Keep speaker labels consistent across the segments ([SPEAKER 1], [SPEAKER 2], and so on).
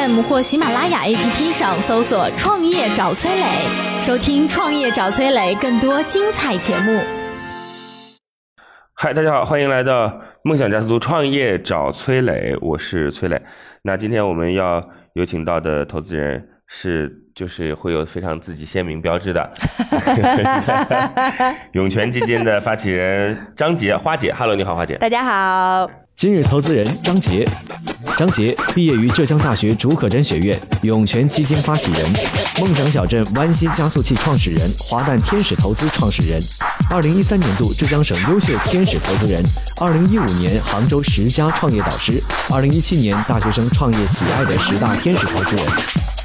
[SPEAKER 1] FM 或喜马拉雅 APP 上搜索“创业找崔磊”，收听“创业找崔磊”更多精彩节目。
[SPEAKER 2] 嗨，大家好，欢迎来到梦想加速度创业找崔磊，我是崔磊。那今天我们要有请到的投资人是，就是会有非常自己鲜明标志的 涌泉基金的发起人张杰花姐。Hello，你好，花姐。
[SPEAKER 3] 大家好，
[SPEAKER 4] 今日投资人张杰，张杰毕业于浙江大学竺可桢学院，涌泉基金发起人，梦想小镇湾西加速器创始人，华诞天使投资创始人，二零一三年度浙江省优秀天使投资人，二零一五年杭州十佳创业导师，二零一七年大学生创业喜爱的十大天使投资人，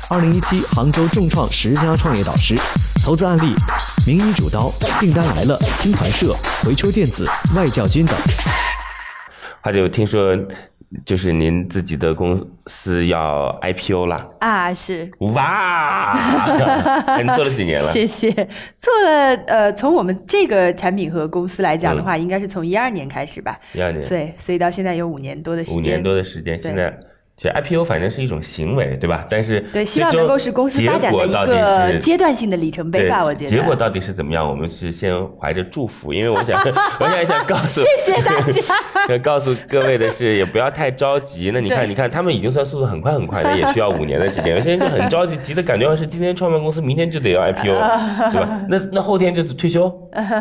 [SPEAKER 4] 二零一七杭州众创十佳创业导师，投资案例：名医主刀、订单来了、青团社、回车电子、外教军等。
[SPEAKER 2] 花姐，我听说就是您自己的公司要 IPO 了？
[SPEAKER 3] 啊，是，
[SPEAKER 2] 哇，哎你做了几年了？
[SPEAKER 3] 谢谢。做了，呃，从我们这个产品和公司来讲的话，应该是从一二年开始吧。
[SPEAKER 2] 一二年，
[SPEAKER 3] 对，所以到现在有五年多的时间。
[SPEAKER 2] 五年多的时间，
[SPEAKER 3] 对
[SPEAKER 2] 现在其实 IPO 反正是一种行为，对吧？但是
[SPEAKER 3] 对，希望能够是公司发展的一
[SPEAKER 2] 结果到底是
[SPEAKER 3] 个阶段性的里程碑
[SPEAKER 2] 对
[SPEAKER 3] 吧，我觉得。
[SPEAKER 2] 结果到底是怎么样？我们是先怀着祝福，因为我想，我想想告诉，
[SPEAKER 3] 谢谢大家。
[SPEAKER 2] 想告诉各位的是，也不要太着急。那你看，你看，他们已经算速度很快很快的，也需要五年的时间。有些人就很着急，急的感觉要是今天创办公司，明天就得要 IPO，对吧？那那后天就退休，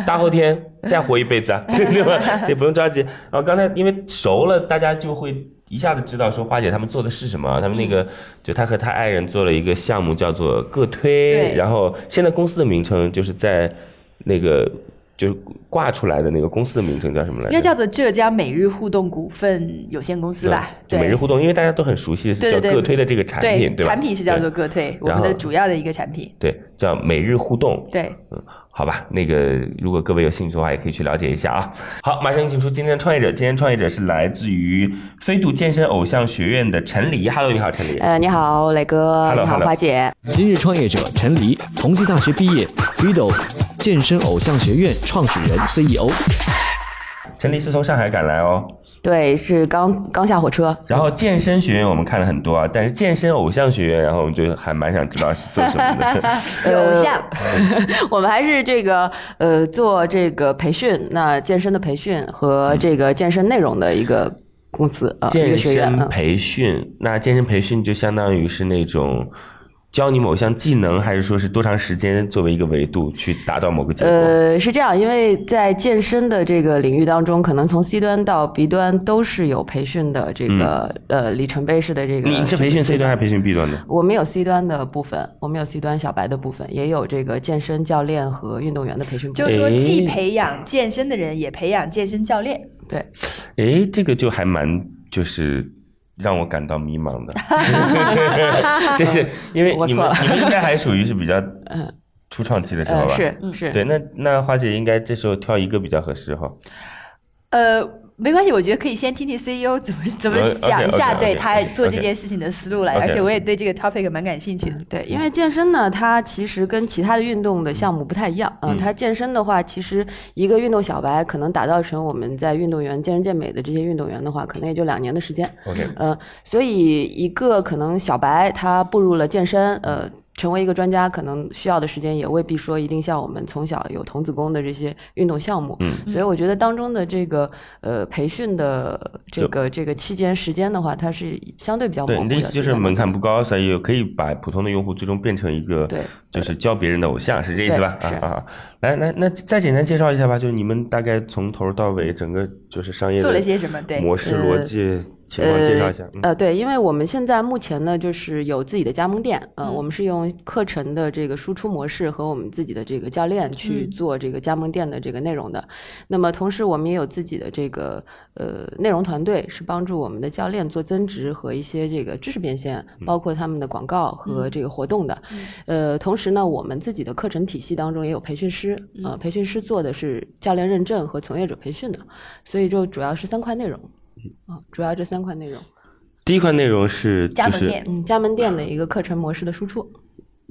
[SPEAKER 2] 大后天再活一辈子啊，对吧？也不用着急。然后刚才因为熟了，大家就会。一下子知道说花姐他们做的是什么，他们那个就他和他爱人做了一个项目叫做个推，然后现在公司的名称就是在那个就是挂出来的那个公司的名称叫什么来着？
[SPEAKER 3] 应该叫做浙江每日互动股份有限公司吧？对，
[SPEAKER 2] 每日互动，因为大家都很熟悉的是叫个推的这个产品，对吧？
[SPEAKER 3] 产品是叫做
[SPEAKER 2] 对
[SPEAKER 3] 个推，我们的主要的一个产品。
[SPEAKER 2] 对，叫每日互动。
[SPEAKER 3] 对，
[SPEAKER 2] 嗯，好吧，那个如果各位有兴趣的话，也可以去了解一下啊。好，马上请出今天的创业者，今天创业者是来自于飞度健身偶像学院的陈黎。Hello，你好，陈黎。
[SPEAKER 3] 呃，你好，磊哥
[SPEAKER 2] Hello，
[SPEAKER 3] 你好花姐。
[SPEAKER 4] 今日创业者陈黎，同济大学毕业，Fido 健身偶像学院创始人 E CEO。
[SPEAKER 2] 陈黎是从上海赶来哦。
[SPEAKER 3] 对，是刚刚下火车。
[SPEAKER 2] 然后健身学院我们看了很多啊，但是健身偶像学院，然后我们就还蛮想知道是做什么的。
[SPEAKER 3] 有 偶像，
[SPEAKER 5] 我们还是这个呃做这个培训，那健身的培训和这个健身内容的一个公司啊、一
[SPEAKER 2] 健身培训，那健身培训就相当于是那种教你某项技能，还是说是多长时间作为一个维度去达到某个结果？
[SPEAKER 5] 呃，是这样，因为在健身的这个领域当中，可能从 C 端到 B 端都是有培训的这个、呃里程碑式的这个。
[SPEAKER 2] 嗯你是培训 C 端还是培训 B 端的？
[SPEAKER 5] 我们有 C 端的部分，我们有 C 端小白的部分，也有这个健身教练和运动员的培训部分。
[SPEAKER 3] 就是说既培养健身的人，也培养健身教练。
[SPEAKER 5] 对，
[SPEAKER 2] 哎，这个就还蛮就是让我感到迷茫的，就是因为你们你们应该还属于是比较
[SPEAKER 5] 嗯
[SPEAKER 2] 初创期的时候
[SPEAKER 5] 呃
[SPEAKER 2] 吧？
[SPEAKER 5] 是是。
[SPEAKER 2] 对，那那花姐应该这时候挑一个比较合适哈。
[SPEAKER 3] 呃，没关系，我觉得可以先听听 CEO 怎么怎么
[SPEAKER 2] 呃
[SPEAKER 3] 讲一下对他做这件事情的思路来，而且我也对这个 topic 蛮感兴趣的。
[SPEAKER 5] 对，因为健身呢，它其实跟其他的运动的项目不太一样。嗯、
[SPEAKER 2] 嗯
[SPEAKER 5] 它健身的话，其实一个运动小白可能打造成我们在运动员健身健美的这些运动员的话，可能也就两年的时间。
[SPEAKER 2] OK，
[SPEAKER 5] 呃，所以一个可能小白他步入了健身，呃。成为一个专家，可能需要的时间也未必说一定像我们从小有童子功的这些运动项目，
[SPEAKER 2] 嗯。
[SPEAKER 5] 所以我觉得当中的这个呃培训的这个这个期间时间的话，它是相对比较模
[SPEAKER 2] 对，
[SPEAKER 5] 糊的。
[SPEAKER 2] 你的意思就是门槛不高，所以可以把普通的用户最终变成一个
[SPEAKER 5] 对。
[SPEAKER 2] 就是教别人的偶像，是这意思吧？啊啊，来那，那再简单介绍一下吧，就是你们大概从头到尾整个就是商业
[SPEAKER 3] 做了些什么？对
[SPEAKER 2] 模式
[SPEAKER 5] 呃
[SPEAKER 2] 逻辑情况介绍一下。嗯
[SPEAKER 5] 呃，对，因为我们现在目前呢，就是有自己的加盟店，呃，
[SPEAKER 3] 嗯
[SPEAKER 5] 我们是用课程的这个输出模式和我们自己的这个教练去
[SPEAKER 3] 嗯
[SPEAKER 5] 做这个加盟店的这个内容的。那么同时，我们也有自己的这个呃内容团队，是帮助我们的教练做增值和一些这个知识变现，包括他们的广告和这个活动的。呃，同时呢，我们自己的课程体系当中也有培训师，呃，培训师做的是教练认证和从业者培训的，所以就主要是三块内容。啊，主要这三块内容。
[SPEAKER 2] 第一块内容是就是
[SPEAKER 3] 加盟店，
[SPEAKER 5] 嗯，加盟店的一个课程模式的输出。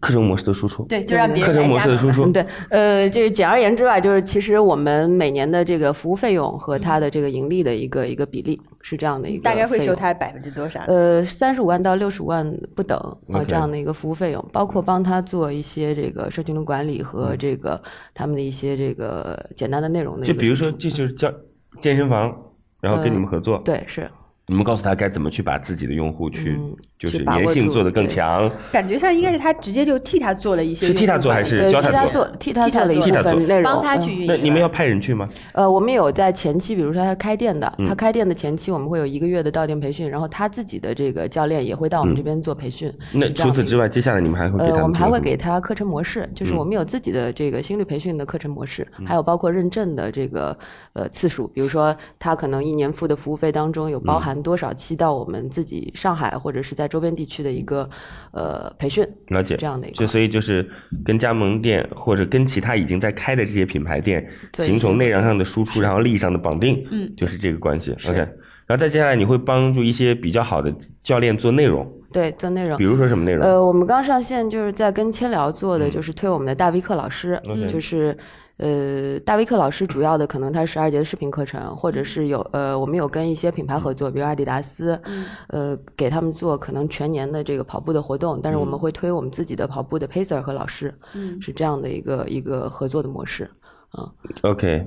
[SPEAKER 2] 课程模式的输出，
[SPEAKER 3] 对，就让别人
[SPEAKER 2] 课程
[SPEAKER 3] 来加盟
[SPEAKER 2] 模式的输出
[SPEAKER 5] 嗯，。对，呃，就是简而言之吧，就是其实我们每年的这个服务费用和它的这个盈利的一个一个比例是这样的一个，
[SPEAKER 3] 大概会收。他百分之多少？
[SPEAKER 5] 呃，三十五万到六十五万不等啊这样的一个服务费用，包括帮他做一些这个社群的管理和这个他们的一些这个简单的内容的。
[SPEAKER 2] 就比如说，这就是教健身房，然后跟你们合作，
[SPEAKER 5] 对，是
[SPEAKER 2] 你们告诉他该怎么去把自己的用户去
[SPEAKER 5] 嗯
[SPEAKER 2] 就是粘性做得更
[SPEAKER 5] 对。
[SPEAKER 2] 强，
[SPEAKER 3] 感觉上应该是他直接就替他做了一些
[SPEAKER 2] 是替他做还是
[SPEAKER 5] 呃，
[SPEAKER 2] 教他
[SPEAKER 5] 替他做，替他做了一部
[SPEAKER 2] 替他做。
[SPEAKER 5] 分内容，
[SPEAKER 3] 帮他
[SPEAKER 5] 嗯
[SPEAKER 3] 去运营？
[SPEAKER 2] 那你们要派人去吗？
[SPEAKER 5] 呃，我们有在前期，比如说他开店的，
[SPEAKER 2] 嗯。
[SPEAKER 5] 他开店的前期，我们会有一个月的到店培训，然后他自己的这个教练也会到我们这边做培训。
[SPEAKER 2] 那除此之外，接下来你们还会给他
[SPEAKER 5] 呃，我们还会给他课程模式，就是
[SPEAKER 2] 嗯。
[SPEAKER 5] 我们有自己的这个心率培训的课程模式，
[SPEAKER 2] 嗯
[SPEAKER 5] 还有包括认证的这个呃次数，比如说他可能一年付的服务费当中有
[SPEAKER 2] 嗯。
[SPEAKER 5] 包含多少期到我们自己上海或者是在周边地区的一个呃培训，
[SPEAKER 2] 了解
[SPEAKER 5] 这样的一个
[SPEAKER 2] 就所以就是跟加盟店或者跟其他已经在开的这些品牌店形成内容上的输出，然后利益上的绑定，
[SPEAKER 3] 嗯
[SPEAKER 2] 就是这个关系。OK，然后再接下来你会帮助一些比较好的教练做内容，
[SPEAKER 5] 对做内容
[SPEAKER 2] 比。如说什么内容？
[SPEAKER 5] 呃，我们刚上线就是在跟千聊做的，就是推我们的大 V 课老师，就是呃大威克老师主要的可能他十二节的视频课程，或者是有呃我们有跟一些品牌合作，比如阿迪达斯，呃给他们做可能全年的这个跑步的活动，但是我们会推我们自己的跑步的 pacer 和老师，
[SPEAKER 3] 嗯。
[SPEAKER 5] 是这样的一个一个合作的模式。嗯。
[SPEAKER 2] OK，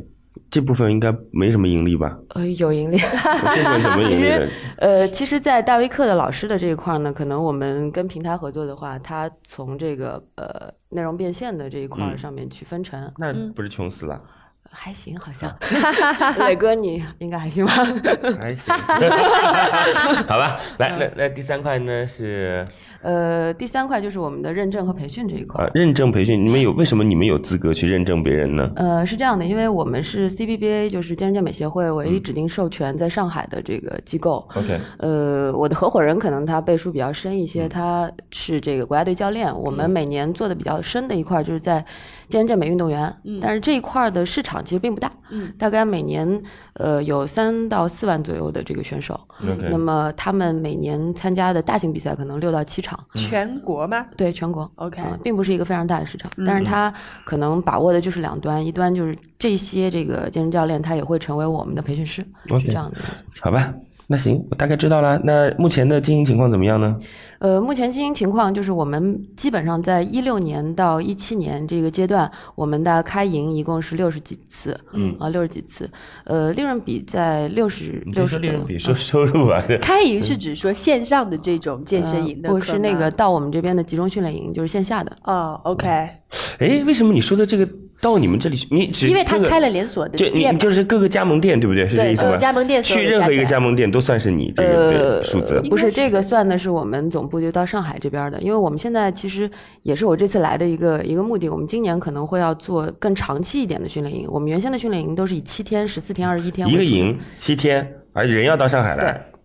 [SPEAKER 2] 这部分应该没什么盈利吧？
[SPEAKER 5] 呃，有盈利。
[SPEAKER 2] 这部分怎么
[SPEAKER 5] 其
[SPEAKER 2] 盈利的
[SPEAKER 5] 实？，呃，其实，在大微课的老师的这一块儿呢，可能我们跟平台合作的话，他从这个呃内容变现的这一块上面去分成，
[SPEAKER 2] 那不是穷死了？
[SPEAKER 5] 还行，好像。磊哥，你 应该还行吧？
[SPEAKER 2] 还行，好吧。来，那那第三块呢是
[SPEAKER 5] 呃，第三块就是我们的认证和培训这一块。
[SPEAKER 2] 啊认证培训，你们有为什么你们有资格去认证别人呢？
[SPEAKER 5] 呃，是这样的，因为我们是 CBBA，就是健身健美协会唯
[SPEAKER 2] 嗯
[SPEAKER 5] 一指定授权在上海的这个机构。
[SPEAKER 2] OK
[SPEAKER 5] 呃，我的合伙人可能他背书比较深一
[SPEAKER 2] 嗯
[SPEAKER 5] 些，他是这个国家队教练。我们每年做的比较深的一块就是在健身健美运动员，但是这一块的市场其实并不大，
[SPEAKER 3] 嗯
[SPEAKER 5] 大概每年呃有三到四万左右的这个选手。那么他们每年参加的大型比赛可能六到七场，
[SPEAKER 3] 全国吗？
[SPEAKER 5] 对全国
[SPEAKER 3] OK
[SPEAKER 5] 啊并不是一个非常大的市场，但是他可能把握的就是两端，一端就是这些这个健身教练他也会成为我们的培训师是这样的。
[SPEAKER 2] 好吧，那行，我大概知道了。那目前的经营情况怎么样呢？
[SPEAKER 5] 呃，目前经营情况就是我们基本上在一六年到一七年这个阶段，我们的开营一共是六十几次，嗯啊六十几次，呃，利润比在六十
[SPEAKER 2] 你别说
[SPEAKER 5] 六十。
[SPEAKER 2] 利润比，说收入啊。
[SPEAKER 3] 开营是指说线上的这种健身营的
[SPEAKER 5] 呃不是那个到我们这边的集中训练营，就是线下的。
[SPEAKER 3] 哦，OK，
[SPEAKER 2] 哎，为什么你说的这个到你们这里去？你只
[SPEAKER 3] 因为他开了连锁的
[SPEAKER 2] 就你
[SPEAKER 3] 店，
[SPEAKER 2] 就是各个加盟店，对不对？是这
[SPEAKER 3] 对
[SPEAKER 2] 意思吗？
[SPEAKER 3] 呃加盟店
[SPEAKER 2] 去任何一个
[SPEAKER 3] 加
[SPEAKER 2] 盟店都算是你这个数字。
[SPEAKER 5] 不是这个算的是我们总部就到上海这边的，因为我们现在其实也是我这次来的一个一个目的，我们今年可能会要做更长期一点的训练营。我们原先的训练营都是以七天、十四天、二十一天
[SPEAKER 2] 一个营七天，而人要到上海来
[SPEAKER 5] 对。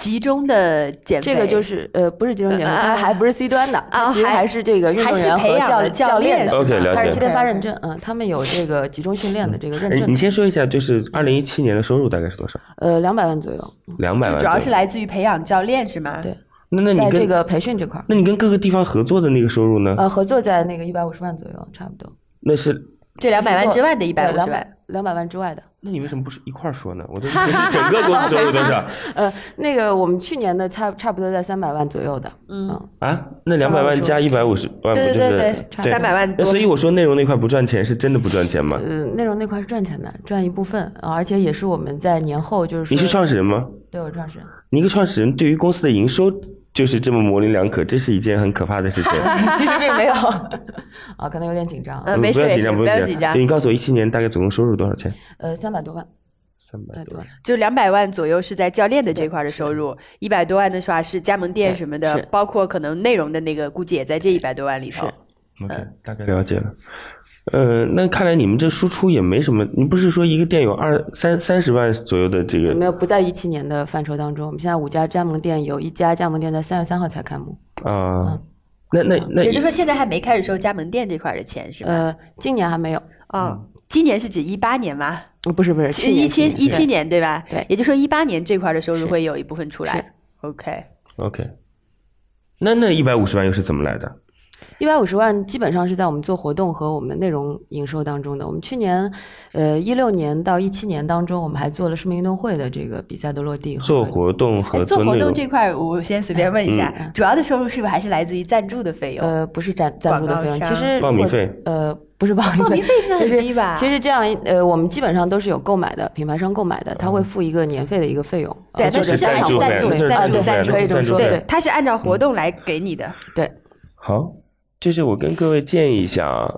[SPEAKER 3] 集中的减肥，
[SPEAKER 5] 这个就是呃，不是集中减肥，
[SPEAKER 3] 啊
[SPEAKER 5] 它还不是 C 端的，它
[SPEAKER 3] 啊还
[SPEAKER 5] 其实还是这个运动
[SPEAKER 3] 还是
[SPEAKER 5] 员和教
[SPEAKER 3] 培养的教练
[SPEAKER 5] 练的。
[SPEAKER 2] OK，了解
[SPEAKER 5] 它是七天发认证，嗯，他们有这个集中训练的这个认
[SPEAKER 2] 哎，
[SPEAKER 5] 证
[SPEAKER 2] 你，先说一下，就是二零一七年的收入大概是多少？
[SPEAKER 5] 呃，两百万左右，
[SPEAKER 2] 两百万。
[SPEAKER 3] 主要是。来自于培养教练是吗？
[SPEAKER 5] 对
[SPEAKER 2] 那那你跟
[SPEAKER 5] 在这个培训这块儿，
[SPEAKER 2] 那你跟各个地方合作的那个收入呢？
[SPEAKER 5] 呃，合作在那个一百五十万左右，差不多。
[SPEAKER 2] 那是
[SPEAKER 3] 这两百万之外的一百五
[SPEAKER 5] 两
[SPEAKER 3] 十万，
[SPEAKER 5] 百两百万之外的。
[SPEAKER 2] 那你为什么不是一块儿说呢？我都 不是整个公司收入多少
[SPEAKER 5] 呃，那个我们去年的差差不多在三百万左右的，嗯，
[SPEAKER 2] 啊？那两百万加一百五十万，不
[SPEAKER 3] 对
[SPEAKER 2] 就是
[SPEAKER 3] 对对对300万
[SPEAKER 2] 那所以我说内容那块不赚钱，是真的不赚钱吗？
[SPEAKER 5] 呃，内容那块是赚钱的，赚一部分啊，而且也是我们在年后就是说，
[SPEAKER 2] 你是创始人吗？
[SPEAKER 5] 对我创始人，
[SPEAKER 2] 你一个创始人对于公司的营收就是这么模棱两可，这是一件很可怕的事情。
[SPEAKER 5] 其实并没有。啊，可能有点紧张，
[SPEAKER 3] 呃没事
[SPEAKER 2] 不要紧张，不要
[SPEAKER 3] 紧张。
[SPEAKER 2] 对你告诉我一七年大概总共收入多少钱？
[SPEAKER 5] 呃，三百多万，
[SPEAKER 2] 三百多
[SPEAKER 5] 万，
[SPEAKER 3] 就两百万左右是在教练的这块的收入，一百多万的话是加盟店什么的，包括可能内容的那个，估计也在这一百多万里头。
[SPEAKER 2] OK，大概了解了。呃，那看来你们这输出也没什么，你不是说一个店有二三三十万左右的这个
[SPEAKER 5] 没有不在一七年的范畴当中。我们现在五家加盟店有一家加盟店在三月三号才开幕，
[SPEAKER 2] 啊？那那那
[SPEAKER 3] 也就是说，现在还没开始收加盟店这块的钱是吧？
[SPEAKER 5] 呃，今年还没有，
[SPEAKER 3] 哦，今年是指一八年吗？
[SPEAKER 5] 呃不是不是，去
[SPEAKER 3] 一
[SPEAKER 5] 年
[SPEAKER 3] 七一七年对吧？
[SPEAKER 5] 对
[SPEAKER 3] 也就是说一八年这块的收入会有一部分出
[SPEAKER 5] 是
[SPEAKER 3] 来。
[SPEAKER 2] OK，OK，那那一百五十万又是怎么来的？
[SPEAKER 5] 一百五十万基本上是在我们做活动和我们的内容营收当中的。我们去年，呃，一六年到一七年当中，我们还做了市民运动会的这个比赛的落地
[SPEAKER 2] 做活动
[SPEAKER 3] 哎，
[SPEAKER 2] 和
[SPEAKER 3] 做活
[SPEAKER 2] 内容。
[SPEAKER 3] 动这块儿，我先随便问一下，
[SPEAKER 5] 嗯
[SPEAKER 3] 主要的收入是不是还是来自于赞助的费用？
[SPEAKER 5] 呃，不是赞赞助的费用，其实
[SPEAKER 2] 报名费。
[SPEAKER 5] 呃，不是报名费，就是其实这样，呃，我们基本上都是有购买的，品牌商购买的，他会付一个年费的一个费用，
[SPEAKER 3] 对，
[SPEAKER 5] 呃
[SPEAKER 3] 那
[SPEAKER 2] 就是赞助
[SPEAKER 3] 是按照赞
[SPEAKER 2] 费那就是
[SPEAKER 3] 助赞助
[SPEAKER 5] 赞助
[SPEAKER 3] 赞助
[SPEAKER 5] 费可以这么说
[SPEAKER 3] 对
[SPEAKER 5] 对，
[SPEAKER 3] 它是按照活动来给你的。
[SPEAKER 5] 对，
[SPEAKER 2] 好，就是我跟各位建议一下啊，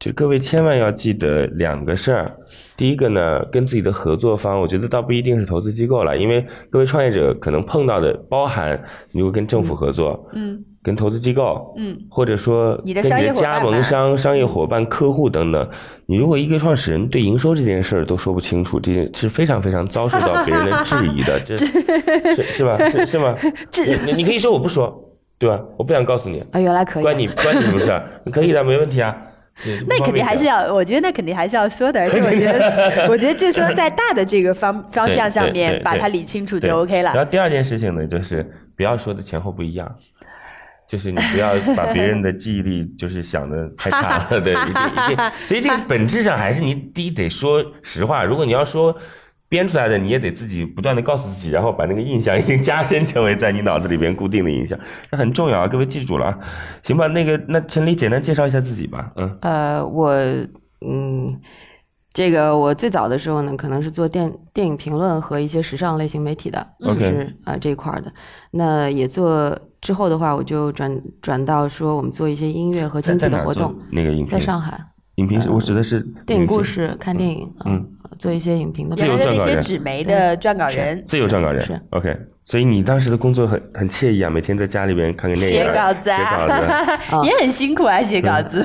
[SPEAKER 2] 就各位千万要记得两个事儿。第一个呢，跟自己的合作方，我觉得倒不一定是投资机构了，因为各位创业者可能碰到的包含，你如果跟政府合作，
[SPEAKER 3] 嗯
[SPEAKER 2] 跟投资机构，
[SPEAKER 3] 嗯，
[SPEAKER 2] 或者说
[SPEAKER 3] 你的
[SPEAKER 2] 跟
[SPEAKER 3] 商业伙伴
[SPEAKER 2] 加盟商、商业伙伴、客户等等，你如果一个创始人对营收这件事儿都说不清楚，这件是非常非常遭受到别人的质疑的，这 是是吧？是是吗？你你你可以说我不说，对吧？我不想告诉你，
[SPEAKER 5] 啊，原来可以，
[SPEAKER 2] 关你关你什么事儿？可以的，没问题啊。
[SPEAKER 3] 那肯定还是。要，我觉得那肯定还是要说的，而且我觉得，我觉得就是说在大的这个方方向上面把它理清楚就 OK
[SPEAKER 2] 了然。后第二件事情呢，就是不要说的前后不一样。就是你不要把别人的记忆力就是想的太差了，对，一定一定。所以这个本质上还是你第一得说实话。如果你要说编出来的，你也得自己不断的告诉自己，然后把那个印象已经加深成为在你脑子里边固定的印象，这很重要啊，各位记住了啊。行吧，那个那陈黎简单介绍一下自己吧，嗯。
[SPEAKER 5] 呃，我嗯，这个我最早的时候呢，可能是做电电影评论和一些时尚类型媒体的，就是啊、这一块儿的。那也做之后的话，我就转转到说我们做一些音乐和经济的活动，
[SPEAKER 2] 那个影评？
[SPEAKER 5] 在上海
[SPEAKER 2] 影评是，我指的是
[SPEAKER 5] 电影故事、看电影，
[SPEAKER 2] 嗯
[SPEAKER 5] 嗯，做一些影评的
[SPEAKER 2] 自由撰稿人。
[SPEAKER 3] 纸媒的撰稿人，
[SPEAKER 2] 自由撰稿人。
[SPEAKER 5] 是。
[SPEAKER 2] OK，所以你当时的工作很很惬意啊，每天在家里边看看电影，
[SPEAKER 3] 写稿子
[SPEAKER 2] 写稿子，
[SPEAKER 3] 啊，也很辛苦啊，写稿子。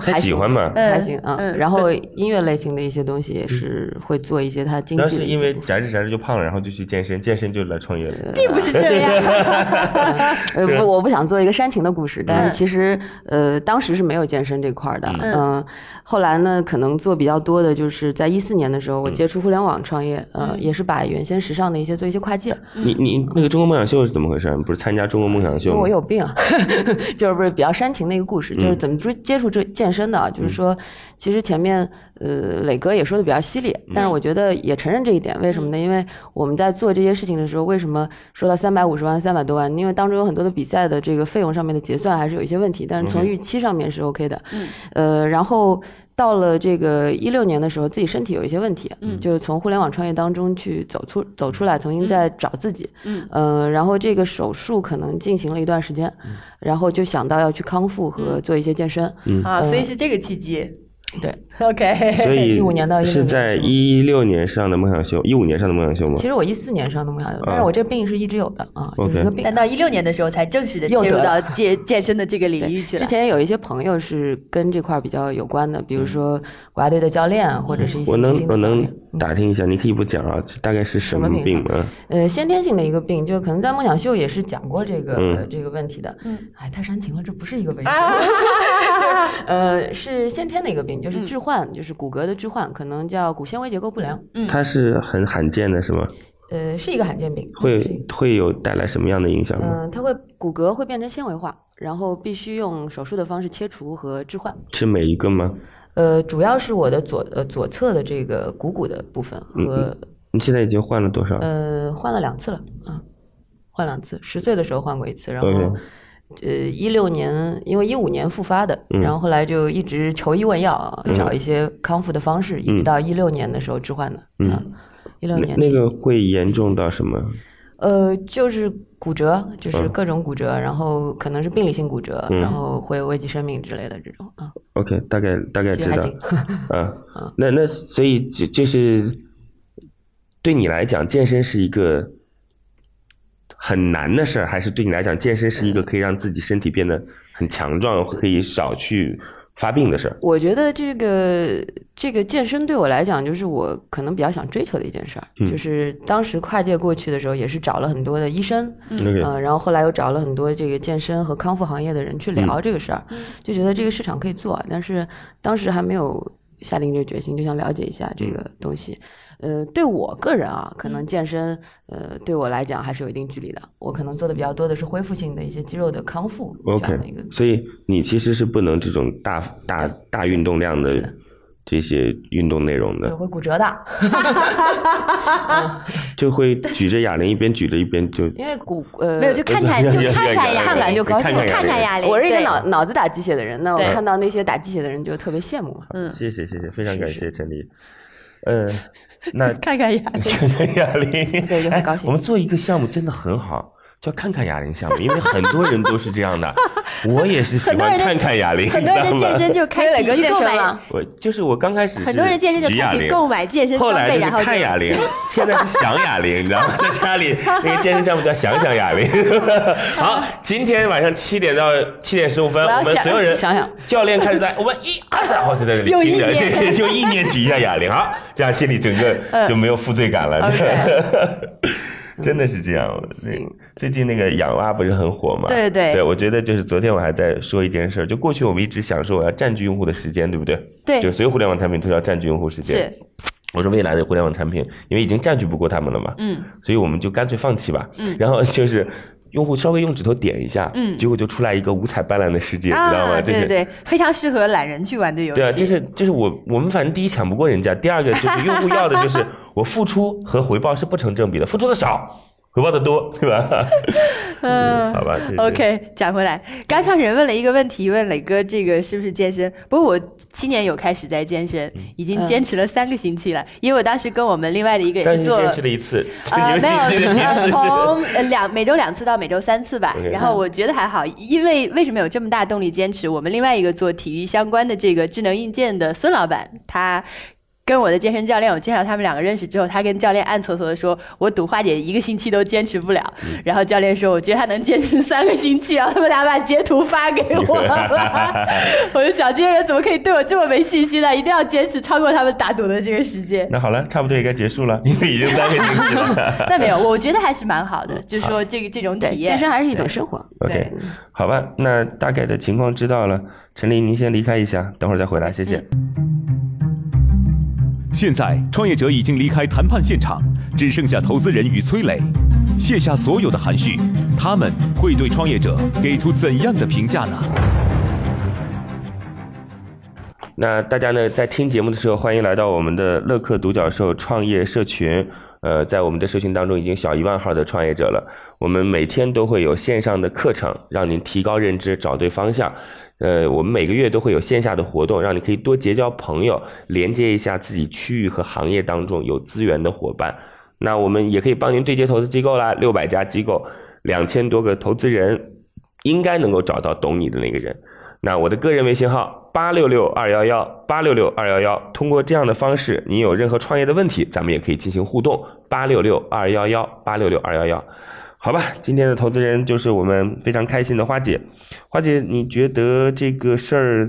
[SPEAKER 2] 还喜欢吗？
[SPEAKER 3] 嗯。
[SPEAKER 5] 还行啊。
[SPEAKER 3] 嗯。
[SPEAKER 5] 然后音乐类型的一些东西也是会做一些他经济的一
[SPEAKER 2] 然后是因为宅着宅着就胖了，然后就去健身，健身就来创业了。
[SPEAKER 3] 并不是这样。
[SPEAKER 5] 呃，不，我不想做一个煽情的故事，但其实呃，当时是没有健身这块的，嗯、后来呢，可能做比较多的就是在一四年的时候，我接触互联网创业，呃，也是把原先时尚的一些做一些跨界。
[SPEAKER 2] 你你那个中国梦想秀是怎么回事？你不是参加中国梦想秀？
[SPEAKER 5] 我有病啊，就是不是比较煽情的一个故事，就是怎么接接触这健身的啊，就是说，其实前面呃磊哥也说的比较犀利，但是我觉得也承认这一点，为什么呢？因为我们在做这些事情的时候，为什么说到三百五十万、三百多万？因为当中有很多的比赛的这个费用上面的结算还是有一些问题，但是从预期上面是 OK 的，嗯呃，然后。到了这个一六年的时候，自己身体有一些问题，嗯，就是从互联网创业当中去走出走出来，重新再找自己，
[SPEAKER 3] 嗯，
[SPEAKER 5] 呃，然后这个手术可能进行了一段时间，然后就想到要去康复和做一些健身，
[SPEAKER 3] 啊，所以是这个契机。
[SPEAKER 5] 对
[SPEAKER 3] ，OK，
[SPEAKER 2] 所以
[SPEAKER 5] 15年到16
[SPEAKER 2] 是在一六年上的梦想秀，一五年上的梦想秀吗？
[SPEAKER 5] 其实我一四年上的梦想秀，但是我这病是一直有的啊，就是一个病
[SPEAKER 3] 但。到一六年的时候才正式的切入到健健身的这个领域去了。
[SPEAKER 5] 之前有一些朋友是跟这块比较有关的，比如说国家队的教练，或者是一些
[SPEAKER 2] 我能我能。打听一下，你可以不讲啊？大概是什么
[SPEAKER 5] 病
[SPEAKER 2] 病吗？
[SPEAKER 5] 呃，先天性的一个病，就可能在梦想秀也是讲过这个、
[SPEAKER 2] 嗯
[SPEAKER 5] 呃这个问题的。
[SPEAKER 3] 嗯，
[SPEAKER 5] 哎，太煽情了，这不是一个危机。呃，是先天的一个病，
[SPEAKER 3] 嗯
[SPEAKER 5] 就是置换，就是骨骼的置换，可能叫骨纤维结构不良。
[SPEAKER 2] 它是很罕见的，是吗？
[SPEAKER 5] 呃，是一个罕见病，
[SPEAKER 2] 会会有带来什么样的影响吗？
[SPEAKER 5] 嗯、它会骨骼会变成纤维化，然后必须用手术的方式切除和置换。
[SPEAKER 2] 是每一个吗？
[SPEAKER 5] 呃，主要是我的左呃左侧的这个股骨的部分和、
[SPEAKER 2] 你现在已经换了多少？
[SPEAKER 5] 呃换了两次了啊，换两次，十岁的时候换过一次，然后呃一六年因为一五年复发的，
[SPEAKER 2] 嗯
[SPEAKER 5] 然后后来就一直求医问药啊，找一些康复的方式，一直到一六年的时候置换的，
[SPEAKER 2] 嗯
[SPEAKER 5] 啊，一六
[SPEAKER 2] 那
[SPEAKER 5] 年
[SPEAKER 2] 那个会严重到什么？
[SPEAKER 5] 呃，就是骨折，就是
[SPEAKER 2] 嗯
[SPEAKER 5] 各种骨折，然后可能是病理性骨折，
[SPEAKER 2] 嗯
[SPEAKER 5] 然后会危及生命之类的这种啊。
[SPEAKER 2] OK，大概大概知道
[SPEAKER 5] 其实还行。
[SPEAKER 2] 啊。那那所以就就是对你来讲，健身是一个很难的事儿，还是对你来讲，健身是一个可以让自己身体变得很强壮，可以少去发病的事儿？
[SPEAKER 5] 我觉得这个这个健身对我来讲，就是我可能比较想追求的一件事儿。
[SPEAKER 2] 嗯
[SPEAKER 5] 就是当时跨界过去的时候，也是找了很多的医生，
[SPEAKER 2] 嗯
[SPEAKER 5] 呃，然后后来又找了很多这个健身和康复行业的人去
[SPEAKER 2] 嗯
[SPEAKER 5] 聊这个事儿，就觉得这个市场可以做，但是当时还没有下定这个决心，就想了解一下这
[SPEAKER 2] 嗯
[SPEAKER 5] 个东西。呃，对我个人啊，可能健身，呃，对我来讲还是有一定距离的。我可能做的比较多的是恢复性的一些肌肉的康复这
[SPEAKER 2] OK，
[SPEAKER 5] 样的一个。
[SPEAKER 2] 所以你其实是不能这种大大大运动量的这些运动内容的，
[SPEAKER 5] 对会骨折的，
[SPEAKER 2] 就会举着哑铃一边举着一边就
[SPEAKER 5] 因为骨呃
[SPEAKER 3] 没有就看 看就看看呀，
[SPEAKER 5] 看看就高兴
[SPEAKER 3] 就看看哑铃。
[SPEAKER 5] 我是一个脑脑子打鸡血的人，那我看到那些打鸡血的人就特别羡慕嘛。
[SPEAKER 3] 嗯，
[SPEAKER 2] 谢谢谢谢，非常感谢陈丽。呃，那
[SPEAKER 3] 看看哑铃。
[SPEAKER 2] 看看哑铃，
[SPEAKER 5] 对就很高兴。
[SPEAKER 2] 哎我们做一个项目真的很好，叫看看哑铃项目，因为很多人都是这样的，我也是喜欢看看哑铃，
[SPEAKER 3] 很多人健身就开
[SPEAKER 5] 健身了，
[SPEAKER 2] 我就是我刚开始是
[SPEAKER 3] 很多人健身就
[SPEAKER 2] 举哑铃
[SPEAKER 3] 购买健身装备，
[SPEAKER 2] 后来就是
[SPEAKER 3] 然后
[SPEAKER 2] 看哑铃，现在是想哑铃，你知道吗？在家里那个健身项目叫想想哑铃。好，今天晚上七点到七点十五分，
[SPEAKER 3] 我
[SPEAKER 2] 们所有人
[SPEAKER 5] 想想
[SPEAKER 2] 教练开始在，我们一二三，好就在这里
[SPEAKER 3] 又
[SPEAKER 2] 听着，对对，就一年举一下哑铃，好，这样心里整个就没有负罪感了。真的是这样，最近那个养蛙不是很火吗？
[SPEAKER 3] 对对
[SPEAKER 2] 对，我觉得就是昨天我还在说一件事儿，就过去我们一直想说我要占据用户的时间，对不对？
[SPEAKER 3] 对
[SPEAKER 2] 就所有互联网产品都要占据用户时间。
[SPEAKER 3] 是，
[SPEAKER 2] 我说未来的互联网产品，因为已经占据不过他们了嘛，
[SPEAKER 3] 嗯，
[SPEAKER 2] 所以我们就干脆放弃吧。
[SPEAKER 3] 嗯
[SPEAKER 2] 然后就是用户稍微用指头点一下，
[SPEAKER 3] 嗯
[SPEAKER 2] 结果就出来一个五彩斑斓的世界，你知道吗？
[SPEAKER 3] 对对对，非常适合懒人去玩的游戏。
[SPEAKER 2] 对啊，就是就是我我们反正第一抢不过人家，第二个就是用户要的就是我付出和回报是不成正比的，付出的少，回报的多，对吧？
[SPEAKER 3] 嗯
[SPEAKER 2] 好吧
[SPEAKER 3] OK，讲回来，刚创始人问了一个问题，问磊哥这个是不是健身？不过我七年有开始在健身，
[SPEAKER 2] 嗯
[SPEAKER 3] 已经坚持了三个星期了，因为我当时跟我们另外的一个也是做。
[SPEAKER 2] 坚持了一次，
[SPEAKER 3] 呃，
[SPEAKER 2] 你们
[SPEAKER 3] 没有，
[SPEAKER 2] 你们你
[SPEAKER 3] 呃，
[SPEAKER 2] 们
[SPEAKER 3] 从呃两每周两次到每周三次吧。然后我觉得还好，因为为什么有这么大动力坚持？我们另外一个做体育相关的这个智能硬件的孙老板，他。跟我的健身教练，我介绍他们两个认识之后，他跟教练暗搓搓的说：“我赌花姐一个星期都坚持不了。
[SPEAKER 2] 嗯
[SPEAKER 3] 然后教练说：“我觉得他能坚持三个星期。”然后他们俩把截图发给我了，我就想这些人怎么可以对我这么没信心呢？一定要坚持超过他们打赌的这个时间。
[SPEAKER 2] 那好了，差不多也该结束了，因为已经三个星期了。
[SPEAKER 3] 那没有，我觉得还是蛮好的，就是说这个这种，体验，
[SPEAKER 5] 健身还是一种生活。
[SPEAKER 2] OK，好吧，那大概的情况知道了。陈琳，您先离开一下，等会儿再回来，谢谢。
[SPEAKER 6] 现在，创业者已经离开谈判现场，只剩下投资人与崔磊。卸下所有的含蓄，他们会对创业者给出怎样的评价呢？
[SPEAKER 2] 那大家呢，在听节目的时候，欢迎来到我们的乐客独角兽创业社群。呃，在我们的社群当中，已经小一万号的创业者了。我们每天都会有线上的课程，让您提高认知，找对方向。呃，我们每个月都会有线下的活动，让你可以多结交朋友，连接一下自己区域和行业当中有资源的伙伴。那我们也可以帮您对接投资机构啦，六百家机构，两千多个投资人，应该能够找到懂你的那个人。那我的个人微信号八六六二幺幺八六六二幺幺，通过这样的方式，你有任何创业的问题，咱们也可以进行互动。八六六二幺幺八六六二幺幺，好吧，今天的投资人就是我们非常开心的花姐。花姐，你觉得这个事儿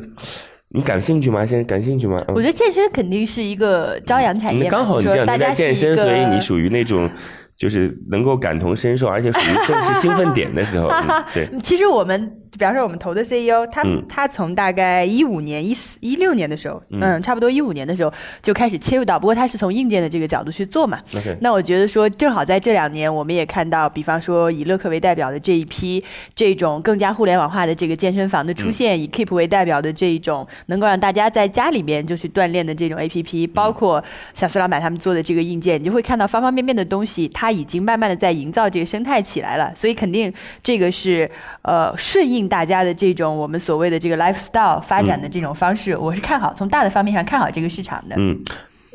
[SPEAKER 2] 你感兴趣吗？现在感兴趣吗？嗯
[SPEAKER 3] 我觉得健身肯定是一个朝阳产业嘛，
[SPEAKER 2] 你刚好你这样你
[SPEAKER 3] 大家
[SPEAKER 2] 在健身，所以你属于那种就是能够感同身受，而且属于正是兴奋点的时候。嗯、对，
[SPEAKER 3] 其实我们，比方说我们投的 CEO，他、
[SPEAKER 2] 嗯。
[SPEAKER 3] 他从大概一五年、一四、一六年的时候，
[SPEAKER 2] 嗯。
[SPEAKER 3] 嗯，差不多一五年的时候就开始切入到，不过他是从硬件的这个角度去做嘛。那我觉得说，正好在这两年，我们也看到，比方说以乐客为代表的这一批这种更加互联网化的这个健身房的出现，以 Keep 为代表的这一种能够让大家在家里面就去锻炼的这种 APP，包括像孙老板他们做的这个硬件，你就会看到方方面面的东西，它已经慢慢的在营造这个生态起来了。所以肯定这个是呃顺应大家的这种我们所谓的这个 lifestyle 发展的这种方式，我是看好从大的方面上看好这个市场的。
[SPEAKER 2] 嗯，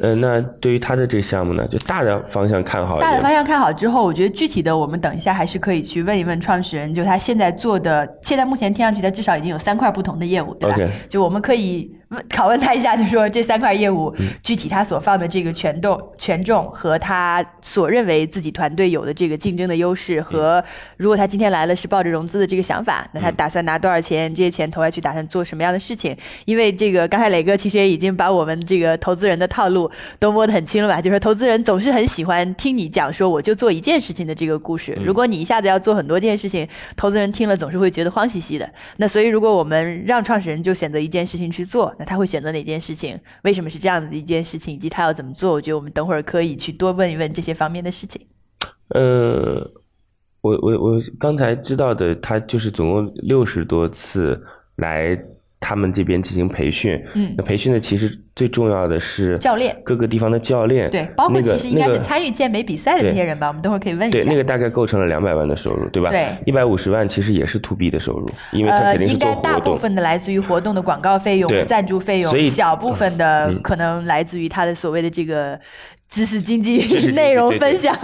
[SPEAKER 2] 呃，那对于他的这个项目呢，就大的方向看好。
[SPEAKER 3] 大的方向看好之后，我觉得具体的我们等一下还是可以去问一问创始人，就他现在做的，现在目前听上去他至少已经有三块不同的业务，对吧就我们可以问拷问他一下，就说这三块业务
[SPEAKER 2] 嗯
[SPEAKER 3] 具体他所放的这个权重、权重和他所认为自己团队有的这个竞争的优势，和如果他今天来了是抱着融资的这个想法，那他打算拿多少钱？这些钱投下去打算做什么样的事情？因为这个刚才磊哥其实也已经把我们这个投资人的套路都摸得很清了吧？就是说投资人总是很喜欢听你讲说我就做一件事情的这个故事，如果你一下子要做很多件事情，投资人听了总是会觉得慌兮兮的。那所以如果我们让创始人就选择一件事情去做，那他会选择哪件事情？为什么是这样子的一件事情？以及他要怎么做？我觉得我们等会儿可以去多问一问这些方面的事情。
[SPEAKER 2] 呃，我我我刚才知道的，他就是总共六十多次来他们这边进行培训。
[SPEAKER 3] 嗯
[SPEAKER 2] 那培训的其实最重要的是
[SPEAKER 3] 教练
[SPEAKER 2] 各个地方的教练。
[SPEAKER 3] 对，包括其实应该是参与健美比赛的那些人吧？我们等会儿可以问一下。
[SPEAKER 2] 对，那个大概构成了两百万的收入，对吧？
[SPEAKER 3] 对
[SPEAKER 2] 一百五十万其实也是 to B 的收入，因为他
[SPEAKER 3] 呃，
[SPEAKER 2] 肯定是
[SPEAKER 3] 应该大部。分的来自于活动的广告费用和赞助费用，小部分的
[SPEAKER 2] 嗯
[SPEAKER 3] 可能来自于他的所谓的这个知识经济
[SPEAKER 2] 知识经济
[SPEAKER 3] 内容分享。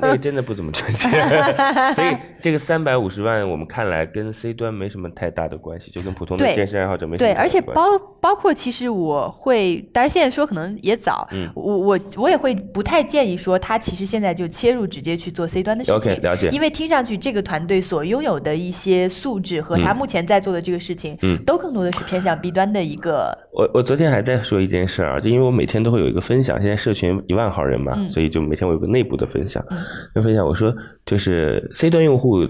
[SPEAKER 2] 那个真的不怎么赚钱，所以这个三百五十万，我们看来跟 C 端没什么太大的关系，就跟普通的健身爱好者没什么
[SPEAKER 3] 对，而且包包括其实我会，当然现在说可能也早，
[SPEAKER 2] 嗯。
[SPEAKER 3] 我我我也会不太建议说他其实现在就切入直接去做 C 端的事情
[SPEAKER 2] OK，了解。
[SPEAKER 3] 因为听上去这个团队所拥有的一些素质和他
[SPEAKER 2] 嗯。
[SPEAKER 3] 目前在做的这个事情，
[SPEAKER 2] 嗯。
[SPEAKER 3] 都更多的是偏向 B 端的一个，
[SPEAKER 2] 我我昨天还在说一件事儿啊，就因为我每天都会有一个分享，现在社群一万号人嘛，
[SPEAKER 3] 嗯
[SPEAKER 2] 所以就每天我有个内部的分享
[SPEAKER 3] 嗯，
[SPEAKER 2] 就分享我说就是 C 端用户。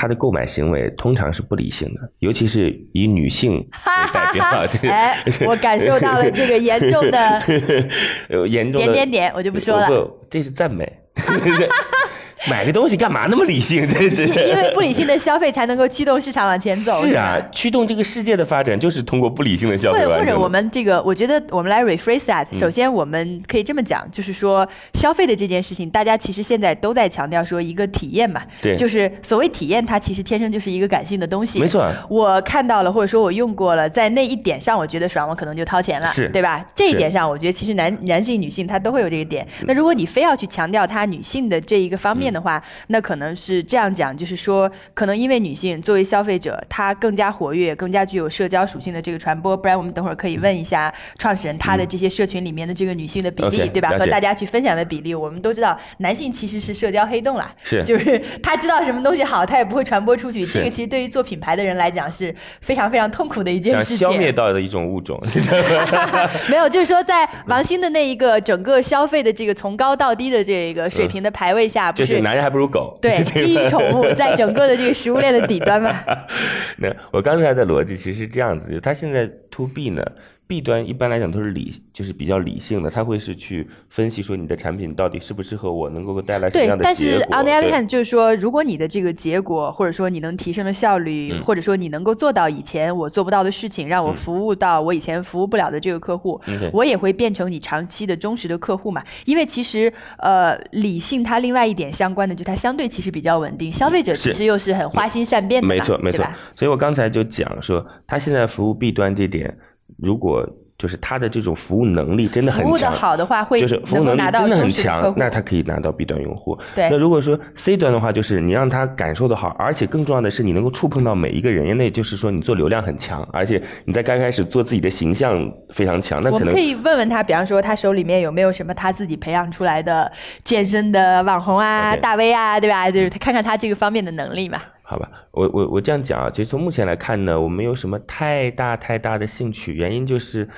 [SPEAKER 2] 他的购买行为通常是不理性的，尤其是以女性为代表
[SPEAKER 3] 哎，我感受到了这个严重的
[SPEAKER 2] 有严重的
[SPEAKER 3] 点点点，我就不说了。
[SPEAKER 2] 不，这是赞美。买个东西干嘛那么理性？这是
[SPEAKER 3] 因因为不理性的消费才能够驱动市场往前走。
[SPEAKER 2] 是啊，驱动这个世界的发展就是通过不理性的消
[SPEAKER 3] 或者或者。我们这个，我觉得我们来 rephrase that。首
[SPEAKER 2] 嗯
[SPEAKER 3] 先，我们可以这么讲，就是说消费的这件事情，大家其实现在都在强调说一个体验嘛，
[SPEAKER 2] 对
[SPEAKER 3] 就是所谓体验，它其实天生就是一个感性的东西。
[SPEAKER 2] 没错
[SPEAKER 3] 我看到了，或者说我用过了，在那一点上，我觉得爽，我可能就掏钱了，
[SPEAKER 2] 是
[SPEAKER 3] 对吧？这一点上，我觉得其实男男性、女性他都会有这个点。那如果你非要去强调它女性的这一个方面的话，那可能是这样讲，就是说，可能因为女性作为消费者，她更加活跃、更加具有社交属性的这个传播，不然我们等会儿可以问一下创始人他的这些社群里面的这个女性的比例对吧？和大家去分享的比例，我们都知道，男性其实是社交黑洞啦，
[SPEAKER 2] 是
[SPEAKER 3] 就是他知道什么东西好，他也不会传播出去。这个其实对于做品牌的人来讲是非常非常痛苦的一件事情。
[SPEAKER 2] 消灭到的一种物种，
[SPEAKER 3] 没有，就是说在王兴的那一个整个消费的这个从高到低的这个水平的排位下，不
[SPEAKER 2] 就是男人还不如狗。
[SPEAKER 3] 对 第一宠物在整个的这个食物链的底端嘛？
[SPEAKER 2] 那我刚才的逻辑其实是这样子，就他现在 to B 呢，B 端一般来讲都是理，就是比较理性的，他会是去分析说你的产品到底适不适合我，能够带来什么样，的
[SPEAKER 3] 但是 on the other hand，就是说，如果你的这个结果，或者说你能提升的效率，
[SPEAKER 2] 嗯
[SPEAKER 3] 或者说你能够做到以前我做不到的事情，让我
[SPEAKER 2] 嗯
[SPEAKER 3] 服务到我以前服务不了的这个客户我也会变成你长期的忠实的客户嘛。因为其实呃，理性它另外一点相关的，就它相对其实比较稳定，消费者其实又是很花心善变的嘛，
[SPEAKER 2] 没错没错。所以我刚才就讲说，他现在服务 B 端这点，如果就是他的这种服务能力真的很
[SPEAKER 3] 服务的
[SPEAKER 2] 强，
[SPEAKER 3] 好的话，会
[SPEAKER 2] 就是服务能力真的很强那他可以拿到 B 端用户。
[SPEAKER 3] 对
[SPEAKER 2] 那如果说 C 端的话，就是你让他感受的好，而且更重要的是你能够触碰到每一个人，那也就是说你做流量很强，而且你在刚开始做自己的形象非常强，那可能
[SPEAKER 3] 我们可以问问他，比方说他手里面有没有什么他自己培养出来的健身的网红啊、大 V 啊，对吧？就是他看看他这个方面的能力嘛。
[SPEAKER 2] 好吧，我我我这样讲啊，其实从目前来看呢，我没有什么太大太大的兴趣，原因就是，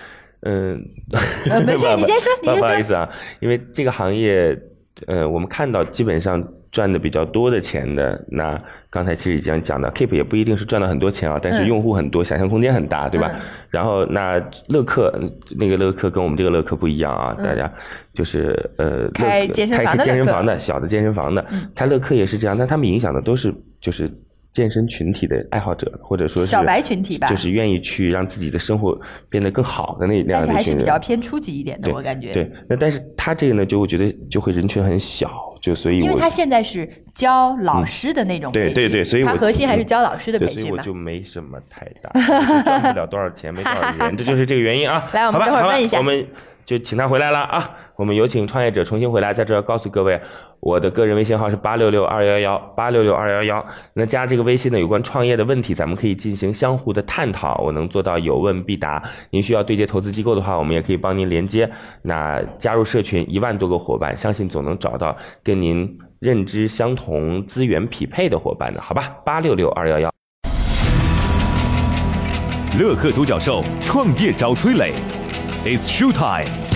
[SPEAKER 2] 嗯，
[SPEAKER 3] 呃没事
[SPEAKER 2] 不
[SPEAKER 3] 你先说你
[SPEAKER 2] 不
[SPEAKER 3] 先说。
[SPEAKER 2] 不好意思啊，因为这个行业，呃，我们看到基本上赚的比较多的钱的，那刚才其实已经讲到，Keep 也不一定是赚了很多钱啊，但是
[SPEAKER 3] 嗯。
[SPEAKER 2] 用户很多，想象空间很大，对吧？
[SPEAKER 3] 嗯。
[SPEAKER 2] 然后那乐客那个乐客跟我们这个乐客不一样啊，
[SPEAKER 3] 嗯
[SPEAKER 2] 大家就是呃，
[SPEAKER 3] 开健身
[SPEAKER 2] 开健身房的小的健身房的
[SPEAKER 3] 嗯，
[SPEAKER 2] 开乐客也是这样，但他们影响的都是就是健身群体的爱好者，或者说是
[SPEAKER 3] 小白群体吧
[SPEAKER 2] 就是愿意去让自己的生活变得更好的那那样
[SPEAKER 3] 但是还是。比较偏初级一点的，我感觉。
[SPEAKER 2] 对，那但是他这个呢，就我觉得就会人群很小，就所以我
[SPEAKER 3] 因为他现在是教老师的那种
[SPEAKER 2] 对对对，所以我
[SPEAKER 3] 他核心还是
[SPEAKER 2] 嗯
[SPEAKER 3] 教老师的培训嘛。
[SPEAKER 2] 所以我就没什么太大，赚不了多少钱，没多少人，这就是这个原因啊。
[SPEAKER 3] 来我们等会儿问一下
[SPEAKER 2] 我们就请他回来了啊。我们有请创业者重新回来，在这儿告诉各位，我的个人微信号是八六六二幺幺八六六二幺幺。那加这个微信呢，有关创业的问题，咱们可以进行相互的探讨，我能做到有问必答。您需要对接投资机构的话，我们也可以帮您连接。那加入社群一万多个伙伴，相信总能找到跟您认知相同、资源匹配的伙伴的，好吧？八六六二幺幺。
[SPEAKER 6] 乐客独角兽创业找崔磊，It's show time。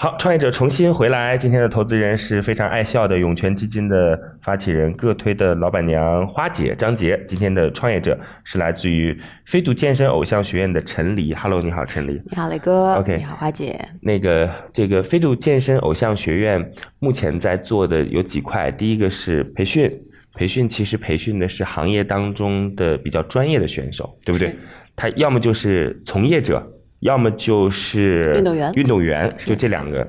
[SPEAKER 2] 好，创业者重新回来。今天的投资人是非常爱笑的涌泉基金的发起人、个推的老板娘花姐张杰。今天的创业者是来自于飞度健身偶像学院的陈黎。Hello，你好，陈黎。
[SPEAKER 5] 你好，磊哥。
[SPEAKER 2] OK
[SPEAKER 5] 你好，花姐。
[SPEAKER 2] 那个这个飞度健身偶像学院目前在做的有几块，第一个是培训，培训其实培训的是行业当中的比较专业的选手，对不对？他要么就是从业者，要么就是
[SPEAKER 5] 运动员
[SPEAKER 2] 运动员就这两个，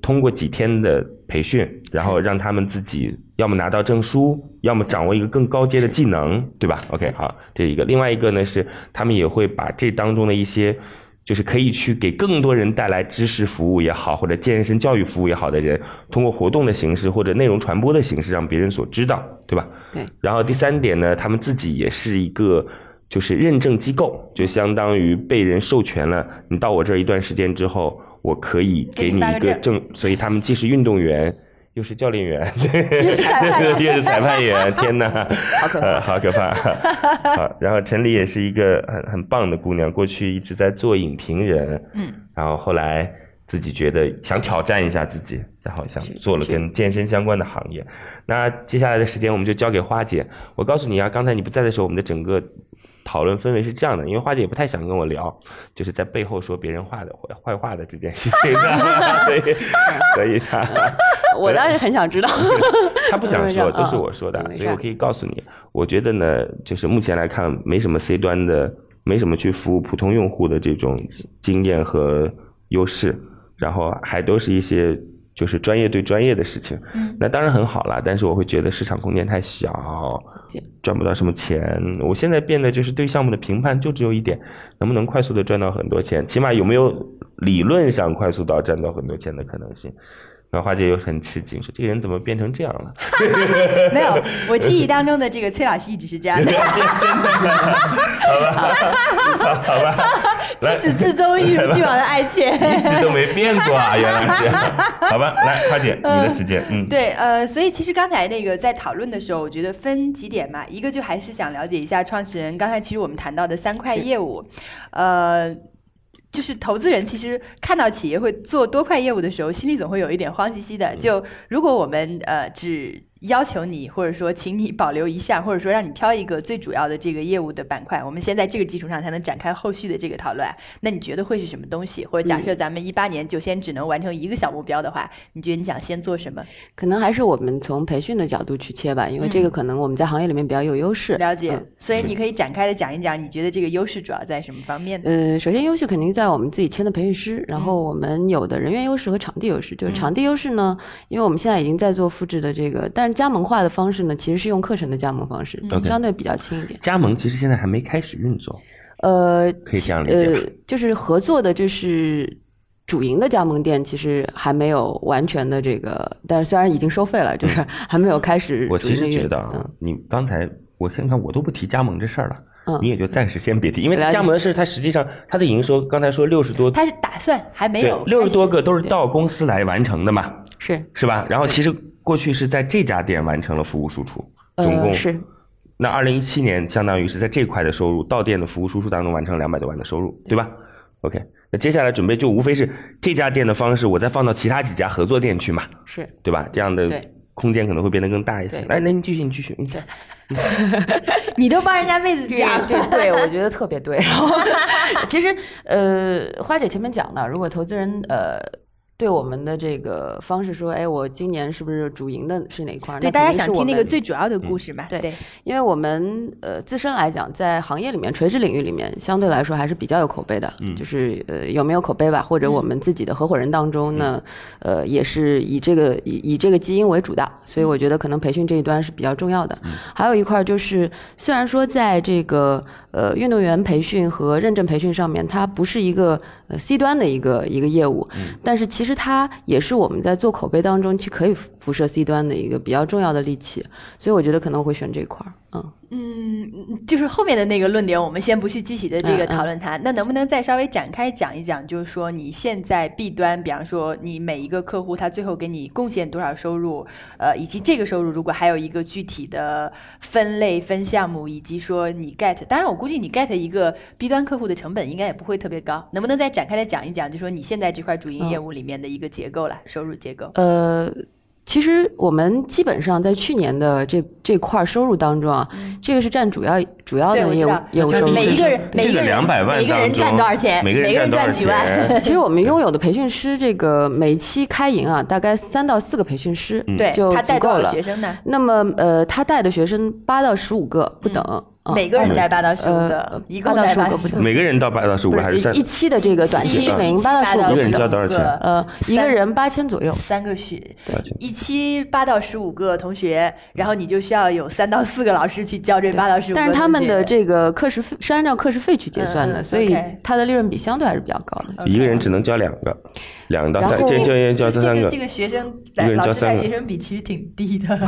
[SPEAKER 2] 通过几天的培训，然后让他们自己要么拿到证书，要么掌握一个更高阶的技能，对吧？OK，好，这一个。另外一个呢是他们也会把这当中的一些。就是可以去给更多人带来知识服务也好，或者健身教育服务也好的人，通过活动的形式或者内容传播的形式，让别人所知道，对吧？
[SPEAKER 5] 对。
[SPEAKER 2] 然后第三点呢，他们自己也是一个就是认证机构，就相当于被人授权了，你到我这儿一段时间之后，我可以给你一个证，所以他们既是运动员。又是教练员，对，又是裁判员，天哪，
[SPEAKER 5] 好可怕
[SPEAKER 2] 呃，好可怕。好，然后陈黎也是一个很很棒的姑娘，过去一直在做影评人，
[SPEAKER 3] 嗯，
[SPEAKER 2] 然后后来自己觉得想挑战一下自己，然后想做了跟健身相关的行业。那接下来的时间我们就交给花姐。我告诉你啊，刚才你不在的时候，我们的整个讨论氛围是这样的，因为花姐也不太想跟我聊，就是在背后说别人话的坏话的这件事情，所以所以她
[SPEAKER 5] 我当然很想知道。
[SPEAKER 2] 他不想说，
[SPEAKER 5] 嗯
[SPEAKER 2] 都是我说的 所以我可以告诉你，我觉得呢，就是目前来看，没什么 C 端的，没什么去服务普通用户的这种经验和优势，然后还都是一些就是专业对专业的事情。
[SPEAKER 3] 嗯
[SPEAKER 2] 那当然很好啦，但是我会觉得市场空间太小，赚不到什么钱。我现在变得就是对项目的评判就只有一点，能不能快速的赚到很多钱，起码有没有理论上快速到赚到很多钱的可能性。然后花姐又很吃惊，说这个人怎么变成这样了？
[SPEAKER 3] 没有，我记忆当中的这个崔老师一直是这样的，
[SPEAKER 2] 好吧，来，
[SPEAKER 3] 自始至终一如既往的爱钱。
[SPEAKER 2] 一直都没变过啊，原来是，好吧，来，花姐，你的时间，嗯，
[SPEAKER 3] 对，呃，所以其实刚才那个在讨论的时候，我觉得分几点嘛，一个就还是想了解一下创始人刚才其实我们谈到的三块业务，呃。就是投资人其实看到企业会做多块业务的时候，心里总会有一点慌兮兮的。就如果我们呃只要求你，或者说请你保留一项，或者说让你挑一个最主要的这个业务的板块，我们先在这个基础上才能展开后续的这个讨论。那你觉得会是什么东西？或者假设咱们一八年就先只能完成一个小目标的话，你觉得你想先做什么？
[SPEAKER 5] 可能还是我们从培训的角度去切吧，因为这个可能我们在行业里面比较有优势。
[SPEAKER 3] 了解，
[SPEAKER 5] 嗯
[SPEAKER 3] 所以你可以展开的讲一讲，你觉得这个优势主要在什么方面呢？
[SPEAKER 5] 呃，首先优势肯定在我们自己签的培训师，然后我们有的人员优势和场地优势。就是场地优势呢，因为我们现在已经在做复制的这个，但是加盟化的方式呢，其实是用课程的加盟方式相对比较轻一点。
[SPEAKER 2] 加盟其实现在还没开始运作，
[SPEAKER 5] 呃，
[SPEAKER 2] 可以这样理解
[SPEAKER 5] 呃，就是合作的，就是主营的加盟店，其实还没有完全的这个，但是虽然已经收费了，就是还没有开始
[SPEAKER 2] 嗯我其。实觉得啊
[SPEAKER 5] 嗯，
[SPEAKER 2] 你刚才我看看我都不提加盟这事儿了。
[SPEAKER 5] 嗯
[SPEAKER 2] 你也就暂时先别提，因为加盟的事，它实际上它的营收，刚才说六十多，
[SPEAKER 3] 它是打算还没有，
[SPEAKER 2] 六十多个都是到公司来完成的嘛，
[SPEAKER 5] 是
[SPEAKER 2] 是吧？然后其实过去是在这家店完成了服务输出，总共
[SPEAKER 5] 呃是
[SPEAKER 2] 那二零一七年相当于是在这块的收入，到店的服务输出当中完成两百多万的收入，对吧？OK，那接下来准备就无非是这家店的方式，我再放到其他几家合作店去嘛，
[SPEAKER 5] 是。
[SPEAKER 2] 对吧？这样的空间可能会变得更大一些。
[SPEAKER 5] 对
[SPEAKER 2] 来，那你继续，你继续。嗯
[SPEAKER 3] 你都帮人家妹子
[SPEAKER 5] 对
[SPEAKER 3] 讲，
[SPEAKER 5] 对对，我觉得特别对。然后，其实呃，花姐前面讲了，如果投资人呃对我们的这个方式说，哎，我今年是不是主营的是哪一块儿？
[SPEAKER 3] 对，
[SPEAKER 5] 那
[SPEAKER 3] 大家想听那个最主要的故事嘛？
[SPEAKER 5] 对
[SPEAKER 3] 对，
[SPEAKER 5] 因为我们呃自身来讲，在行业里面垂直领域里面，相对来说还是比较有口碑的。
[SPEAKER 2] 嗯
[SPEAKER 5] 就是呃有没有口碑吧，或者我们自己的合伙人当中呢，呃也是以这个以以这个基因为主的，所以我觉得可能培训这一端是比较重要的。还有一块就是，虽然说在这个呃运动员培训和认证培训上面，它不是一个呃 C 端的一个一个业务，但是其实它也是我们在做口碑当中去可以辐射 C 端的一个比较重要的利器，所以我觉得可能会选这一块儿，嗯。
[SPEAKER 3] 嗯，就是后面的那个论点，我们先不去具体的这个讨论它。那能不能再稍微展开讲一讲？就是说你现在 B 端，比方说你每一个客户他最后给你贡献多少收入，呃，以及这个收入如果还有一个具体的分类分项目，以及说你 get，当然我估计你 get 一个 B 端客户的成本应该也不会特别高。能不能再展开来讲一讲？就说你现在这块主营业务里面的一个结构啦，收入结构？
[SPEAKER 5] 呃，其实我们基本上在去年的这这块儿收入当中啊，这个是占主要主要的业务业务收入。
[SPEAKER 3] 每一个人每
[SPEAKER 2] 这个
[SPEAKER 3] 一个人
[SPEAKER 2] 200万
[SPEAKER 3] 每个人赚多少钱？
[SPEAKER 2] 每个人赚
[SPEAKER 3] 几万？
[SPEAKER 5] 其实我们拥有的培训师，这个每期开营啊，大概三到四个培训师，
[SPEAKER 3] 对
[SPEAKER 5] 就
[SPEAKER 3] 他带
[SPEAKER 5] 够了
[SPEAKER 3] 学生呢？
[SPEAKER 5] 那么呃，他带的学生八到十五个不等，啊
[SPEAKER 3] 每个人带八到十五
[SPEAKER 5] 呃
[SPEAKER 3] 个，一共
[SPEAKER 5] 八到
[SPEAKER 3] 带八
[SPEAKER 5] 十五个。
[SPEAKER 2] 每个人到八到十五还是在
[SPEAKER 5] 一？期的这个短期八到十五个
[SPEAKER 2] 一个人交，多少钱？
[SPEAKER 5] 呃，一个人八千左右。
[SPEAKER 3] 三个学一期八到十五个同学，然后你就需要有三到四个老师去教这八到十五个
[SPEAKER 5] 但是他们的这个课时费是按照课时费去结算的，所以它的利润比相对还是比较高的。
[SPEAKER 2] 一个人只能教两个，两到三，
[SPEAKER 5] 然后
[SPEAKER 2] 这教员教这三个
[SPEAKER 3] 这个这。个学生
[SPEAKER 2] 在
[SPEAKER 3] 老师带学生比其实挺低的，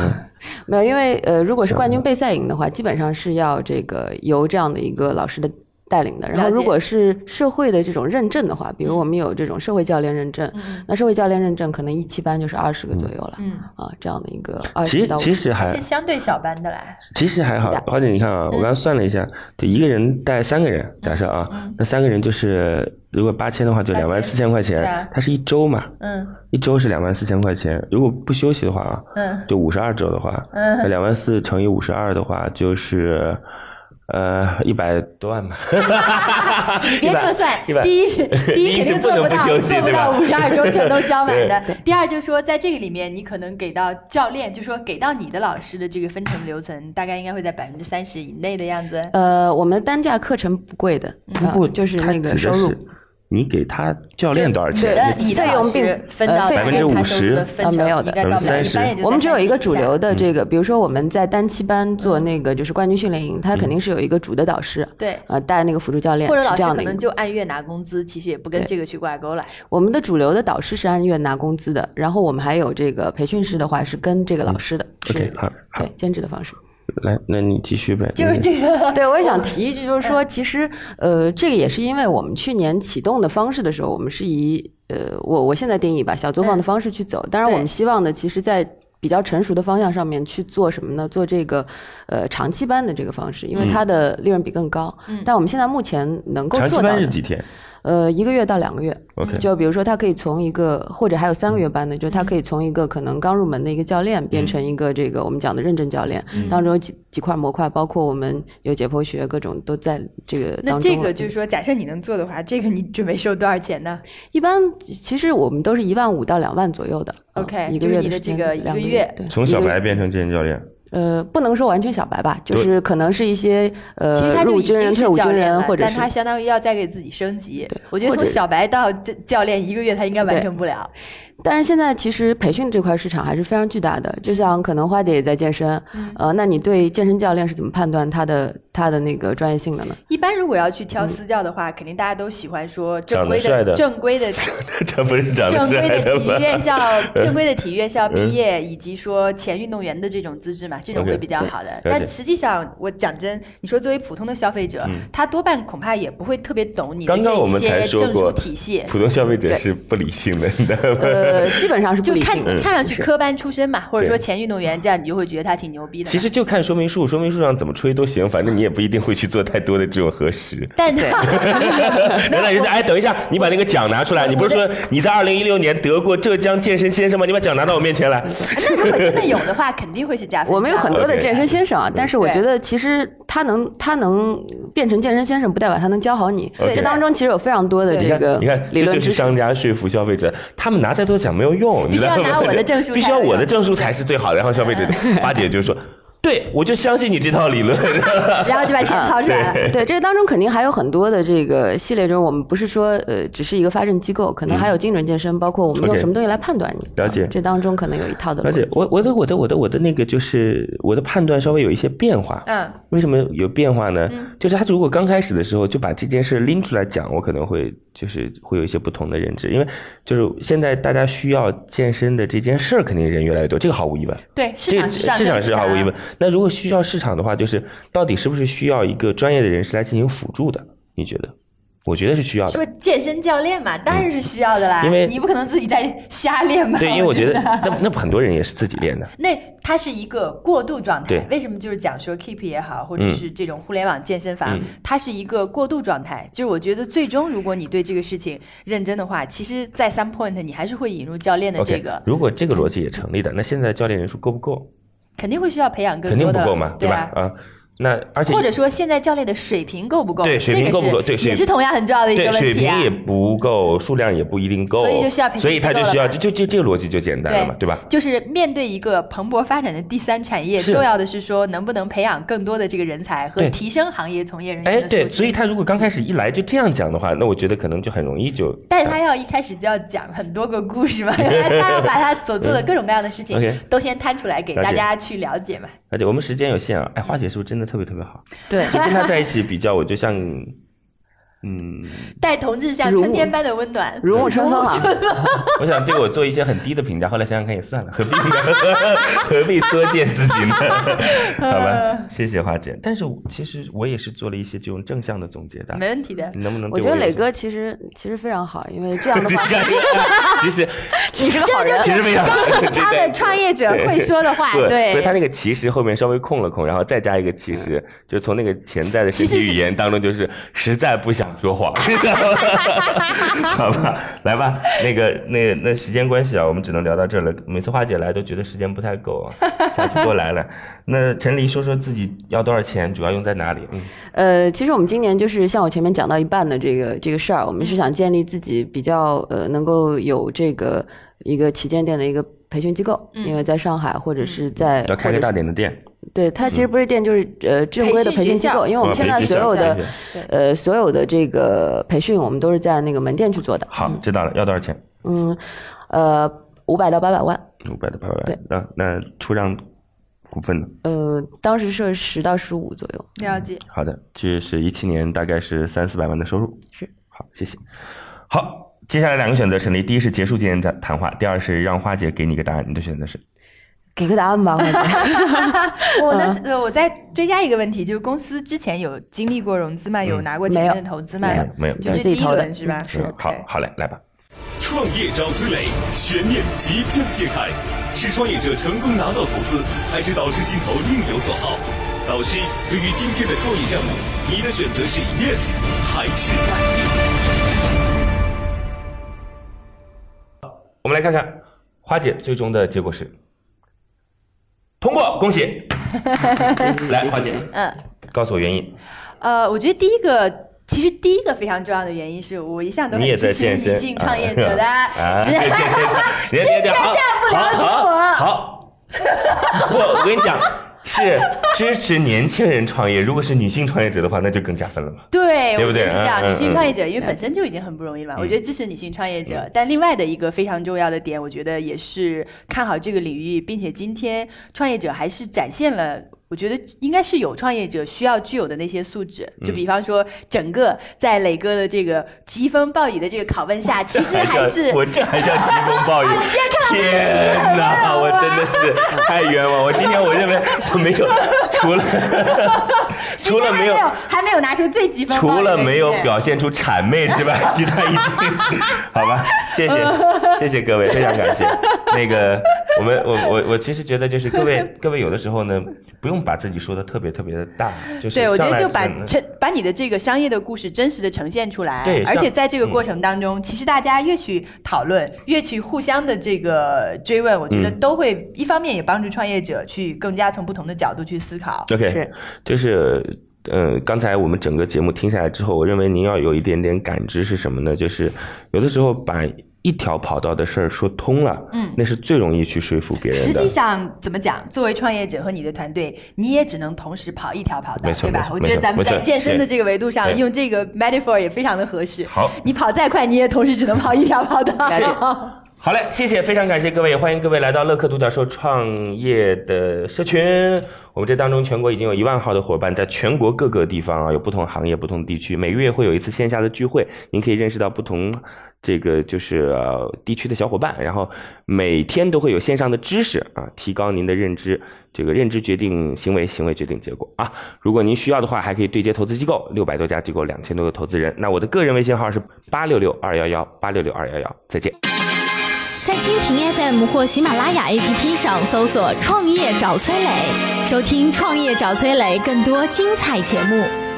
[SPEAKER 5] 没有，因为呃，如果是冠军备赛营的话，基本上是要这个由这样的一个老师的带领的。然后，如果是社会的这种认证的话，比如我们有这种社会教练认证，那社会教练认证可能一期班就是二十个左右了，
[SPEAKER 3] 嗯，
[SPEAKER 5] 啊，这样的一个二
[SPEAKER 2] 其实
[SPEAKER 5] 十。到
[SPEAKER 2] 其实还
[SPEAKER 3] 是相对小班的啦。
[SPEAKER 2] 其实还好花姐，你看啊，我刚刚算了一下，就一个人带三个人，假设啊，那三个人就是如果八千的话，就两万四千块钱，它是一周嘛，
[SPEAKER 3] 嗯。
[SPEAKER 2] 一周是两万四千块钱，如果不休息的话啊，
[SPEAKER 3] 嗯。
[SPEAKER 2] 就五十二周的话，
[SPEAKER 3] 嗯。
[SPEAKER 2] 那两万四乘以五十二的话就是。呃，一百多万吧。
[SPEAKER 3] 你别这么算，第一是第
[SPEAKER 2] 第一
[SPEAKER 3] 肯定做不到
[SPEAKER 2] 休息
[SPEAKER 3] 做不到五十二周全都交满的。第二就是说，在这个里面，你可能给到教练，就说给到你的老师的这个分成留存，大概应该会在百分之三十以内的样子。
[SPEAKER 5] 呃，我们单价课程不贵的，啊
[SPEAKER 2] 不，
[SPEAKER 5] 就是那个收入。
[SPEAKER 2] 你给他教练多少
[SPEAKER 3] 对
[SPEAKER 2] 钱？
[SPEAKER 3] 你的老师
[SPEAKER 5] 费用并
[SPEAKER 3] 分到
[SPEAKER 5] 呃费
[SPEAKER 3] 大概他收入的分成
[SPEAKER 5] 啊没有的
[SPEAKER 3] 应该到不了，一般也
[SPEAKER 5] 我们只有一个主流
[SPEAKER 3] 的。
[SPEAKER 5] 这个，比如说我们在单期班做那个就是冠军训练营，他肯定是有一个主的导师，
[SPEAKER 3] 对
[SPEAKER 5] 呃，带那个辅助教练
[SPEAKER 3] 或者老师
[SPEAKER 5] 是这样的一个。
[SPEAKER 3] 可能就按月拿工资，其实也不跟这个去挂钩了。
[SPEAKER 5] 我们的主流的导师是按月拿工资的，然后我们还有这个培训师的话是跟这个老师的，是
[SPEAKER 2] OK，好，好
[SPEAKER 5] 对，兼职的方式。
[SPEAKER 2] 来，那你继续呗。
[SPEAKER 3] 就是这个，
[SPEAKER 5] 对，我也想提一句，就是说，其实呃，这个也是因为我们去年启动的方式的时候，我们是以呃，我我现在定义吧，小作坊的方式去走。当然，我们希望呢，其实在比较成熟的方向上面去做什么呢？做这个呃长期班的这个方式，因为它的利润比更高。但我们现在目前能够做到的，
[SPEAKER 2] 班是几天？
[SPEAKER 5] 呃，一个月到两个月。
[SPEAKER 2] OK
[SPEAKER 5] 就比如说，他可以从一个，或者还有三个月班的，就是他可以从一个可能刚入门的一个教练，变成一个这个我们讲的认证教练，当中有几几块模块，包括我们有解剖学，各种都在这个
[SPEAKER 3] 那
[SPEAKER 5] 当中了。
[SPEAKER 3] 这个就是说，假设你能做的话，这个你准备收多少钱呢？
[SPEAKER 5] 一般其实我们都是一万五到两万左右的。嗯
[SPEAKER 3] OK，
[SPEAKER 5] 一个月的时间
[SPEAKER 3] 的这个一
[SPEAKER 5] 个
[SPEAKER 3] 个月
[SPEAKER 5] 对，
[SPEAKER 2] 从小白变成健身教练，
[SPEAKER 5] 呃，不能说完全小白吧，就是可能是一些呃
[SPEAKER 3] 其实他就已
[SPEAKER 5] 入伍军人、
[SPEAKER 3] 经是
[SPEAKER 5] 退伍军人，
[SPEAKER 3] 教练
[SPEAKER 5] 者
[SPEAKER 3] 但他相当于要再给自己升级。我觉得从小白到教教练一个月，他应该完成不了。
[SPEAKER 5] 但是现在其实培训这块市场还是非常巨大的，就像可能花姐也在健身，
[SPEAKER 3] 嗯
[SPEAKER 5] 呃，那你对健身教练是怎么判断他的他的那个专业性的呢？
[SPEAKER 3] 一般如果要去挑私教的话，肯定大家都喜欢说正规
[SPEAKER 2] 帅的
[SPEAKER 3] 正规的
[SPEAKER 2] 这不是长得
[SPEAKER 3] 正规的
[SPEAKER 2] 帅的吗？
[SPEAKER 3] 体育院校、正规的体育院校 毕业，以及说前运动员的这种资质嘛，这种会比较好的。
[SPEAKER 2] 解
[SPEAKER 3] 但实际上，我讲真，你说作为普通的消费者，他多半恐怕也不会特别懂你的
[SPEAKER 2] 刚刚我们
[SPEAKER 3] 这些证书
[SPEAKER 2] 说过
[SPEAKER 3] 体系。
[SPEAKER 2] 普通消费者是不理性的，你知道吗？
[SPEAKER 5] 呃，基本上是不
[SPEAKER 3] 就看
[SPEAKER 5] 理性的。
[SPEAKER 3] 看上去科班出身嘛，或者说前运动员，这样你就会觉得他挺牛逼的。
[SPEAKER 2] 其实就看说明书，说明书上怎么吹都行，反正你也不一定会去做太多的这种核实。
[SPEAKER 3] 但是
[SPEAKER 2] 原来人家哎，等一下，你把那个奖拿出来，你不是说你在二零一六年得过浙江健身先生吗？你把奖拿到我面前来。
[SPEAKER 3] 那如果真的有的话，肯定会是加分。
[SPEAKER 5] 我们有很多的健身先生啊，但是我觉得其实他能他能变成健身先生，不代表他能教好你。这当中其实有非常多的
[SPEAKER 3] 对
[SPEAKER 5] 这个
[SPEAKER 2] 你看，这就是
[SPEAKER 5] 理论知识。
[SPEAKER 2] 商家说服消费者，他们拿再多奖没有用，你知道吗？
[SPEAKER 3] 必须要拿我的证书
[SPEAKER 2] 必须要我的证书才是最好的。然后消费者八姐就说。对我就相信你这套理论。
[SPEAKER 3] 然后就把钱掏出来 了。
[SPEAKER 5] 对，这个当中肯定还有很多的这个系列中，我们不是说呃只是一个发证机构，可能还有精准健身，包括我们用什么东西来判断你。
[SPEAKER 2] 了解
[SPEAKER 5] 啊这当中可能有一套的
[SPEAKER 2] 而且
[SPEAKER 5] 逻辑。
[SPEAKER 2] 我我的我的我的我的那个就是我的判断稍微有一些变化。
[SPEAKER 3] 嗯，
[SPEAKER 2] 为什么有变化呢？就是他如果刚开始的时候就把这件事拎出来讲，我可能会就是会有一些不同的认知，因为就是现在大家需要健身的这件事儿，肯定人越来越多，这个毫无疑问。
[SPEAKER 3] 对，市场
[SPEAKER 2] 市场是毫无疑问。那如果需要市场的话，就是到底是不是需要一个专业的人士来进行辅助的？你觉得？我觉得是需要的。
[SPEAKER 3] 说健身教练嘛，当然是需要的啦，
[SPEAKER 2] 因为
[SPEAKER 3] 你不可能自己在瞎练吧？
[SPEAKER 2] 对，因为我觉得那那很多人也是自己练的。
[SPEAKER 3] 那它是一个过渡状态
[SPEAKER 2] 对。
[SPEAKER 3] 为什么就是讲说 Keep 也好，或者
[SPEAKER 2] 嗯
[SPEAKER 3] 是这种互联网健身房，
[SPEAKER 2] 嗯
[SPEAKER 3] 它是一个过渡状态。就是我觉得最终如果你对这个事情认真的话，其实，在 some point 你还是会引入教练的这个，
[SPEAKER 2] 如果这个逻辑也成立的，那现在教练人数够不够？
[SPEAKER 3] 肯定会需要培养更
[SPEAKER 2] 肯定
[SPEAKER 3] 多的，
[SPEAKER 2] 不够嘛，
[SPEAKER 3] 对
[SPEAKER 2] 吧？啊，那而且
[SPEAKER 3] 或者说现在教练的水平够不够？
[SPEAKER 2] 对水平够不够对
[SPEAKER 3] 是也是同样很重要的一个问题啊。
[SPEAKER 2] 水平也不够，数量也不一定够，
[SPEAKER 3] 所以就需要培训
[SPEAKER 2] 所以他就需要就就就这个逻辑就简单了嘛，对吧？
[SPEAKER 3] 就是面对一个蓬勃发展的第三产业，重要的是说能不能培养更多的这个人才和提升行业从业人员
[SPEAKER 2] 哎。对，所以他如果刚开始一来就这样讲的话，那我觉得可能就很容易就。
[SPEAKER 3] 但是他要一开始就要讲很多个故事嘛，他他要把他所做的各种各样的事情都先摊出来给大家去了解嘛。
[SPEAKER 2] 而且我们时间有限啊，哎，花姐是不是真的特别特别好？
[SPEAKER 5] 对，
[SPEAKER 2] 就跟她在一起比较，我就像，嗯，
[SPEAKER 3] 待同志像春天般的温暖，
[SPEAKER 5] 如沐春风啊！
[SPEAKER 2] 我想对我做一些很低的评价，后来想想看也算了，何必呢？何必作践自己呢？好吧，谢谢花姐。但是其实我也是做了一些这种正向的总结的，
[SPEAKER 3] 没问题的。
[SPEAKER 2] 你能不能
[SPEAKER 5] 我？觉得磊哥其实其实非常好，因为这样的话，
[SPEAKER 2] 其实
[SPEAKER 5] 你是个好人。
[SPEAKER 2] 其实非常好，对
[SPEAKER 3] 他的创业者会说的话，
[SPEAKER 2] 对，
[SPEAKER 3] 对，
[SPEAKER 2] 所以他那个其实后面稍微空了空，然后再加一个其实，就从那个潜在的身体
[SPEAKER 3] 其实是
[SPEAKER 2] 语言当中，就是实在不想说谎，好吧，来吧，那个那个那时间关系啊，我们只能聊到这儿了。每次花姐来都觉得时间不太够啊，下次多来了。那陈黎说说自己要多少钱，主要用在哪里？嗯，
[SPEAKER 5] 呃，其实我们今年就是像我前面讲到一半的这个这个事儿，我们是想建立自己比较呃能够有这个一个旗舰店的一个培训机构，因为在上海或者是在
[SPEAKER 2] 要开个大点的店，
[SPEAKER 5] 对，它其实不是店，就是呃正规的
[SPEAKER 3] 培训
[SPEAKER 5] 机构，因为我们
[SPEAKER 2] 哦
[SPEAKER 5] 现在所有的呃所有的这个培训，我们都是在那个门店去做的。
[SPEAKER 2] 好，知道了，要多少钱？
[SPEAKER 5] 嗯，呃，五百到八百万，
[SPEAKER 2] 五百到八百万。
[SPEAKER 5] 对，
[SPEAKER 2] 那那出让股份呢？
[SPEAKER 5] 呃，当时设十到十五左右。
[SPEAKER 3] 了解。
[SPEAKER 2] 好的，这是一七年大概是三四百万的收入。
[SPEAKER 5] 是，
[SPEAKER 2] 好，谢谢。好，接下来两个选择，陈黎，第一是结束今天的谈话，第二是让花姐给你一个答案，你的选择是？
[SPEAKER 5] 给个答案吧，
[SPEAKER 3] 我那，呃，我再追加一个问题，就是公司之前有经历过融资吗？有拿过前面的投资吗？
[SPEAKER 5] 没有
[SPEAKER 2] 没有
[SPEAKER 3] 就这第一轮是吧？
[SPEAKER 2] 是好好嘞，来吧。
[SPEAKER 6] 创业找崔磊，悬念即将揭开，是创业者成功拿到投资，还是导师心头另有所好？导师，对于今天的创业项目，你的选择是 yes 还是
[SPEAKER 2] 来看看花姐最终的结果是通过，恭喜！来，花姐，
[SPEAKER 3] 嗯，
[SPEAKER 2] 告诉我原因。
[SPEAKER 3] 呃，我觉得第一个，其实第一个非常重要的原因是我一向都很
[SPEAKER 2] 你也在
[SPEAKER 3] 支持女性创业者的。
[SPEAKER 2] 啊，对对对对，对对好，好好好，不，我跟你讲，是支持年轻人创业。如果是女性创业者的话，那就更加分了嘛。
[SPEAKER 3] 对，
[SPEAKER 2] 对不对
[SPEAKER 3] 是这样。女性
[SPEAKER 2] 嗯
[SPEAKER 3] 创业者因为本身就已经很不容易了嘛，我觉得支持女性创业者。但另外的一个非常重要的点，我觉得也是看好这个领域，并且今天创业者还是展现了。我觉得应该是有创业者需要具有的那些素质，
[SPEAKER 2] 嗯
[SPEAKER 3] 就比方说，整个在磊哥的这个疾风暴雨的这个拷问下，其实还是
[SPEAKER 2] 我这还叫疾风暴雨？
[SPEAKER 3] 啊
[SPEAKER 2] 天哪，我真的是太冤枉！我今天我认为我没有，除了 除了没有
[SPEAKER 3] 还没有拿出最疾风暴雨的
[SPEAKER 2] 除了没有表现出谄媚之外，其他已经 好吧，谢谢 谢谢各位，非常感谢。那个我们我我我其实觉得就是各位各位有的时候呢，不用把自己说的特别特别的大，就是
[SPEAKER 3] 对，我觉得就把
[SPEAKER 2] 嗯
[SPEAKER 3] 呈把你的这个商业的故事真实的呈现出来，
[SPEAKER 2] 对
[SPEAKER 3] 而且在这个过
[SPEAKER 2] 嗯
[SPEAKER 3] 程当中，其实大家越去讨论，越去互相的这个追问，我觉得
[SPEAKER 2] 嗯
[SPEAKER 3] 都会一方面也帮助创业者去更加从不同的角度去思考。
[SPEAKER 2] OK，
[SPEAKER 5] 是
[SPEAKER 2] 就是呃，刚才我们整个节目听下来之后，我认为您要有一点点感知是什么呢？就是有的时候把一条跑道的事儿说通了，
[SPEAKER 3] 嗯
[SPEAKER 2] 那是最容易去说服别人的。
[SPEAKER 3] 实际上怎么讲？作为创业者和你的团队，你也只能同时跑一条跑道
[SPEAKER 2] 没，错
[SPEAKER 3] 对吧我觉得咱们在健身的这个维度上用这个 metaphor 也非常的合适。
[SPEAKER 2] 好
[SPEAKER 3] 你跑再快，你也同时只能跑一条跑道。
[SPEAKER 2] 好嘞，谢谢，非常感谢各位，也欢迎各位来到乐客独角兽创业的社群。我们这当中全国已经有一万号的伙伴，在全国各个地方啊，有不同行业、不同地区，每个月会有一次线下的聚会，您可以认识到不同这个就是呃地区的小伙伴，然后每天都会有线上的知识啊，提高您的认知。这个认知决定行为，行为决定结果啊！如果您需要的话，还可以对接投资机构，六百多家机构，两千多个投资人。那我的个人微信号是八六六二幺幺八六六二幺幺，再见。
[SPEAKER 1] 在蜻蜓 FM 或喜马拉雅 APP 上搜索“创业找崔磊”，收听“创业找崔磊”更多精彩节目。